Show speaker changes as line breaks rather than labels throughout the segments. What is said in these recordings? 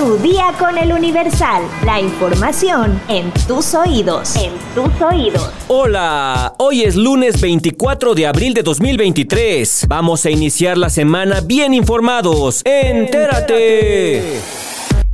Tu día con el Universal. La información en tus oídos. En tus oídos.
Hola, hoy es lunes 24 de abril de 2023. Vamos a iniciar la semana bien informados. Entérate.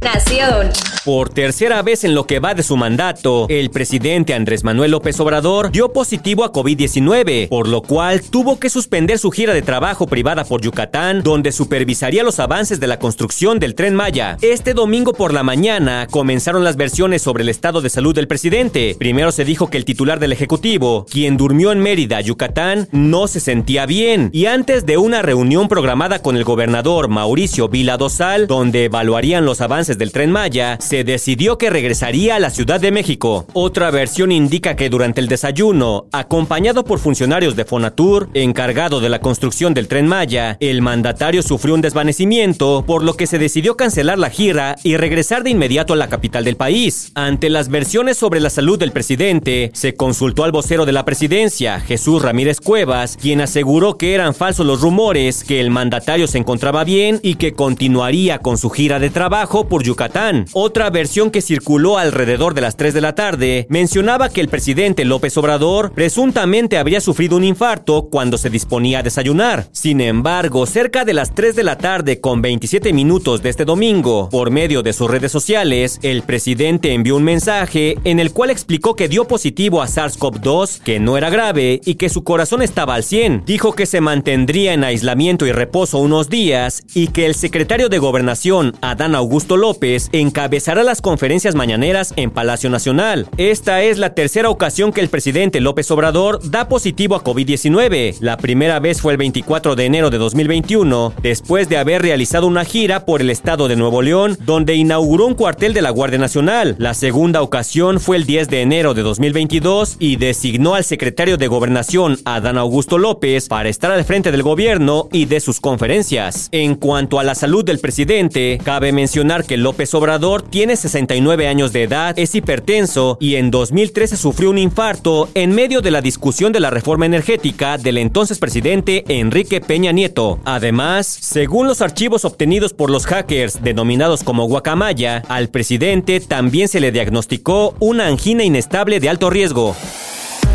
Nación.
Por tercera vez en lo que va de su mandato, el presidente Andrés Manuel López Obrador dio positivo a COVID-19, por lo cual tuvo que suspender su gira de trabajo privada por Yucatán, donde supervisaría los avances de la construcción del tren Maya. Este domingo por la mañana comenzaron las versiones sobre el estado de salud del presidente. Primero se dijo que el titular del Ejecutivo, quien durmió en Mérida, Yucatán, no se sentía bien, y antes de una reunión programada con el gobernador Mauricio Vila Dosal, donde evaluarían los avances del tren Maya, se decidió que regresaría a la Ciudad de México. Otra versión indica que durante el desayuno, acompañado por funcionarios de Fonatur, encargado de la construcción del tren Maya, el mandatario sufrió un desvanecimiento, por lo que se decidió cancelar la gira y regresar de inmediato a la capital del país. Ante las versiones sobre la salud del presidente, se consultó al vocero de la presidencia, Jesús Ramírez Cuevas, quien aseguró que eran falsos los rumores, que el mandatario se encontraba bien y que continuaría con su gira de trabajo Yucatán. Otra versión que circuló alrededor de las 3 de la tarde mencionaba que el presidente López Obrador presuntamente habría sufrido un infarto cuando se disponía a desayunar. Sin embargo, cerca de las 3 de la tarde con 27 minutos de este domingo, por medio de sus redes sociales, el presidente envió un mensaje en el cual explicó que dio positivo a SARS-CoV-2, que no era grave y que su corazón estaba al 100. Dijo que se mantendría en aislamiento y reposo unos días y que el secretario de Gobernación, Adán Augusto López, encabezará las conferencias mañaneras en Palacio Nacional. Esta es la tercera ocasión que el presidente López Obrador da positivo a COVID-19. La primera vez fue el 24 de enero de 2021, después de haber realizado una gira por el estado de Nuevo León, donde inauguró un cuartel de la Guardia Nacional. La segunda ocasión fue el 10 de enero de 2022 y designó al secretario de Gobernación, Adán Augusto López, para estar al frente del gobierno y de sus conferencias. En cuanto a la salud del presidente, cabe mencionar que López Obrador tiene 69 años de edad, es hipertenso y en 2013 sufrió un infarto en medio de la discusión de la reforma energética del entonces presidente Enrique Peña Nieto. Además, según los archivos obtenidos por los hackers denominados como Guacamaya, al presidente también se le diagnosticó una angina inestable de alto riesgo.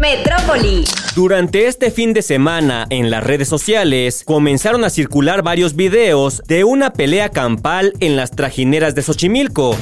Metrópoli.
Durante este fin de semana en las redes sociales comenzaron a circular varios videos de una pelea campal en las trajineras de Xochimilco.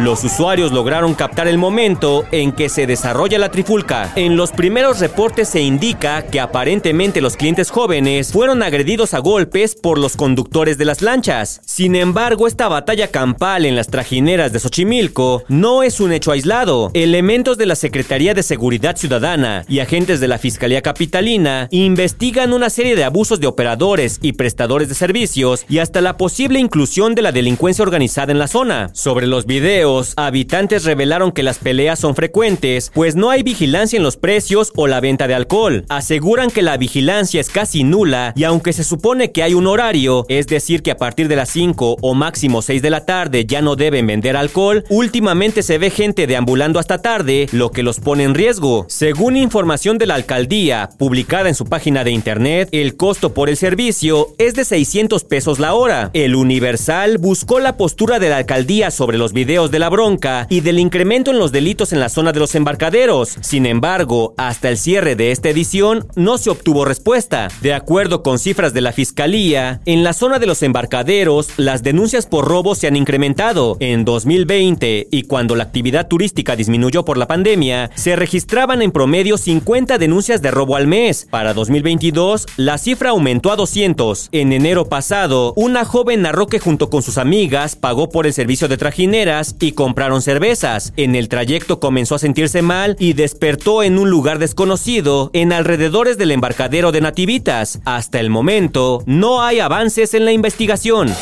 Los usuarios lograron captar el momento en que se desarrolla la trifulca. En los primeros reportes se indica que aparentemente los clientes jóvenes fueron agredidos a golpes por los conductores de las lanchas. Sin embargo, esta batalla campal en las trajineras de Xochimilco no es un hecho aislado. Elementos de la Secretaría de Seguridad Ciudadana y agentes de la Fiscalía Capitalina investigan una serie de abusos de operadores y prestadores de servicios y hasta la posible inclusión de la delincuencia organizada en la zona. Sobre los videos, habitantes revelaron que las peleas son frecuentes, pues no hay vigilancia en los precios o la venta de alcohol. Aseguran que la vigilancia es casi nula y aunque se supone que hay un horario, es decir que a partir de las 5 o máximo 6 de la tarde ya no deben vender alcohol, últimamente se ve gente deambulando hasta tarde, lo que los pone en riesgo. Según información de la alcaldía, publicada en su página de internet, el costo por el servicio es de 600 pesos la hora. El Universal buscó la postura de la alcaldía sobre los videos de la bronca y del incremento en los delitos en la zona de los embarcaderos. Sin embargo, hasta el cierre de esta edición no se obtuvo respuesta. De acuerdo con cifras de la Fiscalía, en la zona de los embarcaderos, las denuncias por robo se han incrementado. En 2020 y cuando la actividad turística disminuyó por la pandemia, se registraban en promedio 50 denuncias de robo al mes. Para 2022, la cifra aumentó a 200. En enero pasado, una joven narró que junto con sus amigas pagó por el servicio de trajineras y compraron cervezas. En el trayecto comenzó a sentirse mal y despertó en un lugar desconocido en alrededores del embarcadero de Nativitas. Hasta el momento, no hay avances en la investigación.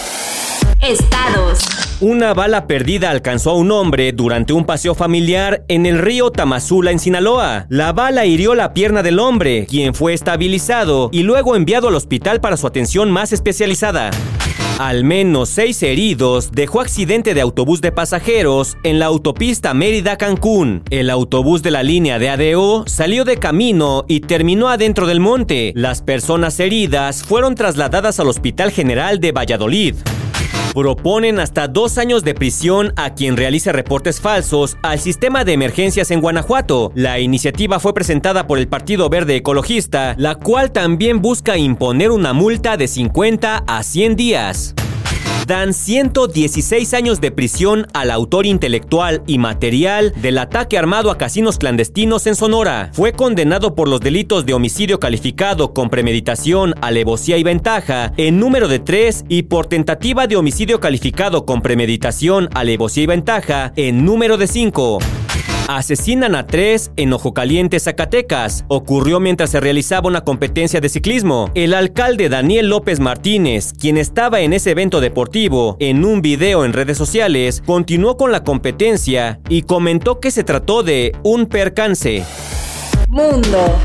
Estados.
Una bala perdida alcanzó a un hombre durante un paseo familiar en el río Tamazula en Sinaloa. La bala hirió la pierna del hombre, quien fue estabilizado y luego enviado al hospital para su atención más especializada. Al menos seis heridos dejó accidente de autobús de pasajeros en la autopista Mérida-Cancún. El autobús de la línea de ADO salió de camino y terminó adentro del monte. Las personas heridas fueron trasladadas al Hospital General de Valladolid. Proponen hasta dos años de prisión a quien realice reportes falsos al sistema de emergencias en Guanajuato. La iniciativa fue presentada por el Partido Verde Ecologista, la cual también busca imponer una multa de 50 a 100 días dan 116 años de prisión al autor intelectual y material del ataque armado a casinos clandestinos en Sonora. Fue condenado por los delitos de homicidio calificado con premeditación, alevosía y ventaja en número de 3 y por tentativa de homicidio calificado con premeditación, alevosía y ventaja en número de 5. Asesinan a tres en Ojo Caliente, Zacatecas. Ocurrió mientras se realizaba una competencia de ciclismo. El alcalde Daniel López Martínez, quien estaba en ese evento deportivo, en un video en redes sociales, continuó con la competencia y comentó que se trató de un percance.
Mundo.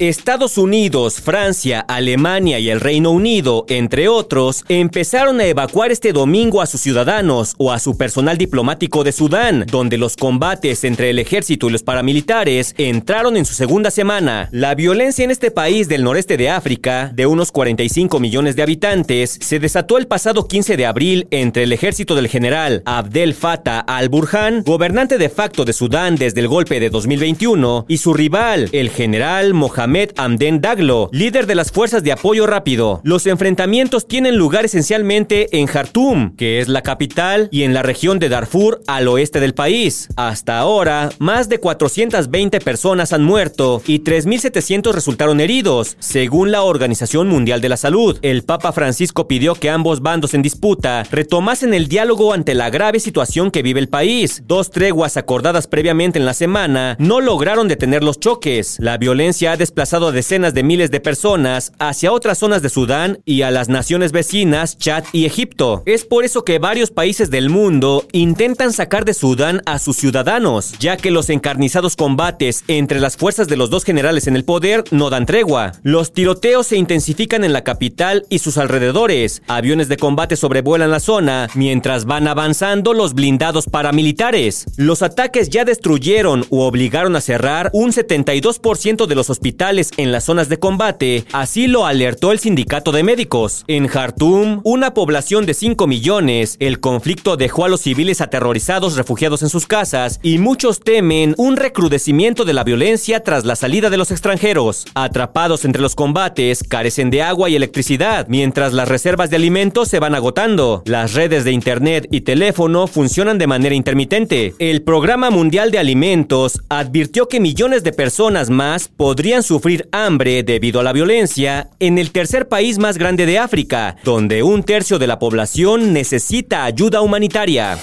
Estados Unidos, Francia, Alemania y el Reino Unido, entre otros, empezaron a evacuar este domingo a sus ciudadanos o a su personal diplomático de Sudán, donde los combates entre el ejército y los paramilitares entraron en su segunda semana. La violencia en este país del noreste de África, de unos 45 millones de habitantes, se desató el pasado 15 de abril entre el ejército del general Abdel Fattah al-Burhan, gobernante de facto de Sudán desde el golpe de 2021, y su rival, el general Mohamed Ahmed Amden Daglo, líder de las fuerzas de apoyo rápido. Los enfrentamientos tienen lugar esencialmente en Jartum, que es la capital, y en la región de Darfur al oeste del país. Hasta ahora, más de 420 personas han muerto y 3.700 resultaron heridos, según la Organización Mundial de la Salud. El Papa Francisco pidió que ambos bandos en disputa retomasen el diálogo ante la grave situación que vive el país. Dos treguas acordadas previamente en la semana no lograron detener los choques. La violencia ha desplazado desplazado a decenas de miles de personas hacia otras zonas de Sudán y a las naciones vecinas Chad y Egipto. Es por eso que varios países del mundo intentan sacar de Sudán a sus ciudadanos, ya que los encarnizados combates entre las fuerzas de los dos generales en el poder no dan tregua. Los tiroteos se intensifican en la capital y sus alrededores. Aviones de combate sobrevuelan la zona mientras van avanzando los blindados paramilitares. Los ataques ya destruyeron o obligaron a cerrar un 72% de los hospitales en las zonas de combate, así lo alertó el sindicato de médicos. En Jartum, una población de 5 millones, el conflicto dejó a los civiles aterrorizados refugiados en sus casas y muchos temen un recrudecimiento de la violencia tras la salida de los extranjeros. Atrapados entre los combates, carecen de agua y electricidad, mientras las reservas de alimentos se van agotando. Las redes de internet y teléfono funcionan de manera intermitente. El Programa Mundial de Alimentos advirtió que millones de personas más podrían sufrir hambre debido a la violencia en el tercer país más grande de África, donde un tercio de la población necesita ayuda humanitaria.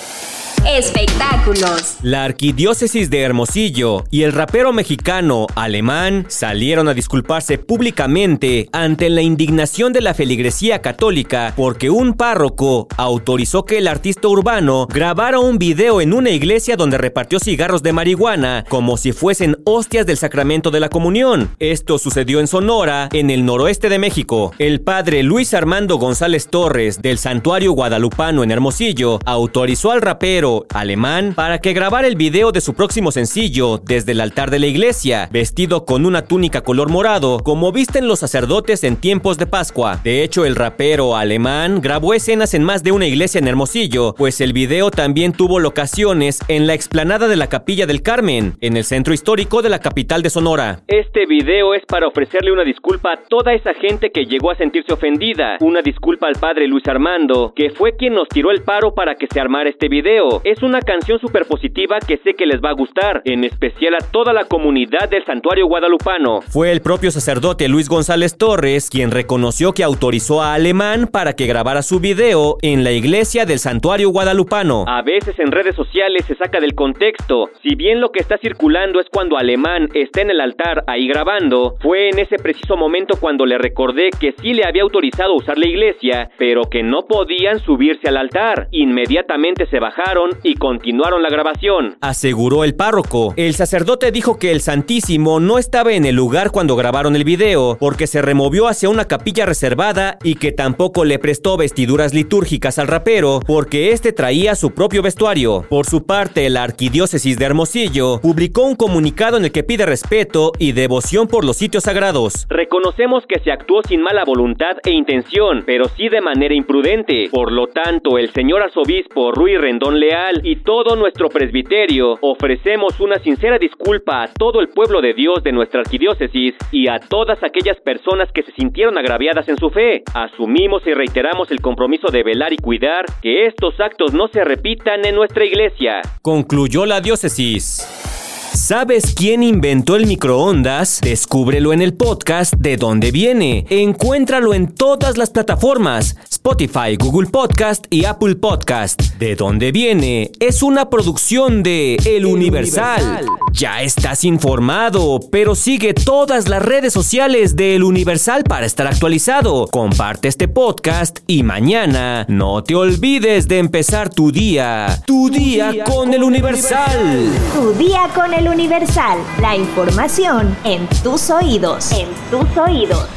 Espectáculos.
La arquidiócesis de Hermosillo y el rapero mexicano alemán salieron a disculparse públicamente ante la indignación de la feligresía católica porque un párroco autorizó que el artista urbano grabara un video en una iglesia donde repartió cigarros de marihuana como si fuesen hostias del sacramento de la comunión. Esto sucedió en Sonora, en el noroeste de México. El padre Luis Armando González Torres del Santuario Guadalupano en Hermosillo autorizó al rapero alemán para que grabara el video de su próximo sencillo desde el altar de la iglesia, vestido con una túnica color morado, como visten los sacerdotes en tiempos de Pascua. De hecho, el rapero alemán grabó escenas en más de una iglesia en Hermosillo, pues el video también tuvo locaciones en la explanada de la Capilla del Carmen, en el centro histórico de la capital de Sonora. Este video es para ofrecerle una disculpa a toda esa gente que llegó a sentirse ofendida, una disculpa al padre Luis Armando, que fue quien nos tiró el paro para que se armara este video. Es una canción súper positiva que sé que les va a gustar, en especial a toda la comunidad del santuario guadalupano. Fue el propio sacerdote Luis González Torres quien reconoció que autorizó a Alemán para que grabara su video en la iglesia del santuario guadalupano. A veces en redes sociales se saca del contexto. Si bien lo que está circulando es cuando Alemán está en el altar ahí grabando, fue en ese preciso momento cuando le recordé que sí le había autorizado usar la iglesia, pero que no podían subirse al altar. Inmediatamente se bajaron y continuaron la grabación. Aseguró el párroco. El sacerdote dijo que el Santísimo no estaba en el lugar cuando grabaron el video, porque se removió hacia una capilla reservada y que tampoco le prestó vestiduras litúrgicas al rapero, porque este traía su propio vestuario. Por su parte, la arquidiócesis de Hermosillo publicó un comunicado en el que pide respeto y devoción por los sitios sagrados. Reconocemos que se actuó sin mala voluntad e intención, pero sí de manera imprudente. Por lo tanto, el señor arzobispo Rui Rendón Leal y todo nuestro presbiterio ofrecemos una sincera disculpa a todo el pueblo de Dios de nuestra arquidiócesis y a todas aquellas personas que se sintieron agraviadas en su fe. Asumimos y reiteramos el compromiso de velar y cuidar que estos actos no se repitan en nuestra iglesia. Concluyó la diócesis. ¿Sabes quién inventó el microondas? Descúbrelo en el podcast De dónde viene. Encuéntralo en todas las plataformas: Spotify, Google Podcast y Apple Podcast. De dónde viene es una producción de El, Universal. Ya estás informado, pero sigue todas las redes sociales de El Universal para estar actualizado. Comparte este podcast y mañana no te olvides de empezar tu día. Tu, día, con, El Universal.
Tu día con Universal, la información en tus oídos. En tus oídos.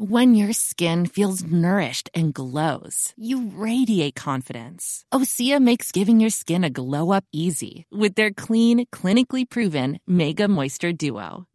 When your skin feels nourished and glows, you radiate confidence. Osea makes giving your skin a glow up easy with their clean, clinically proven Mega Moisture Duo.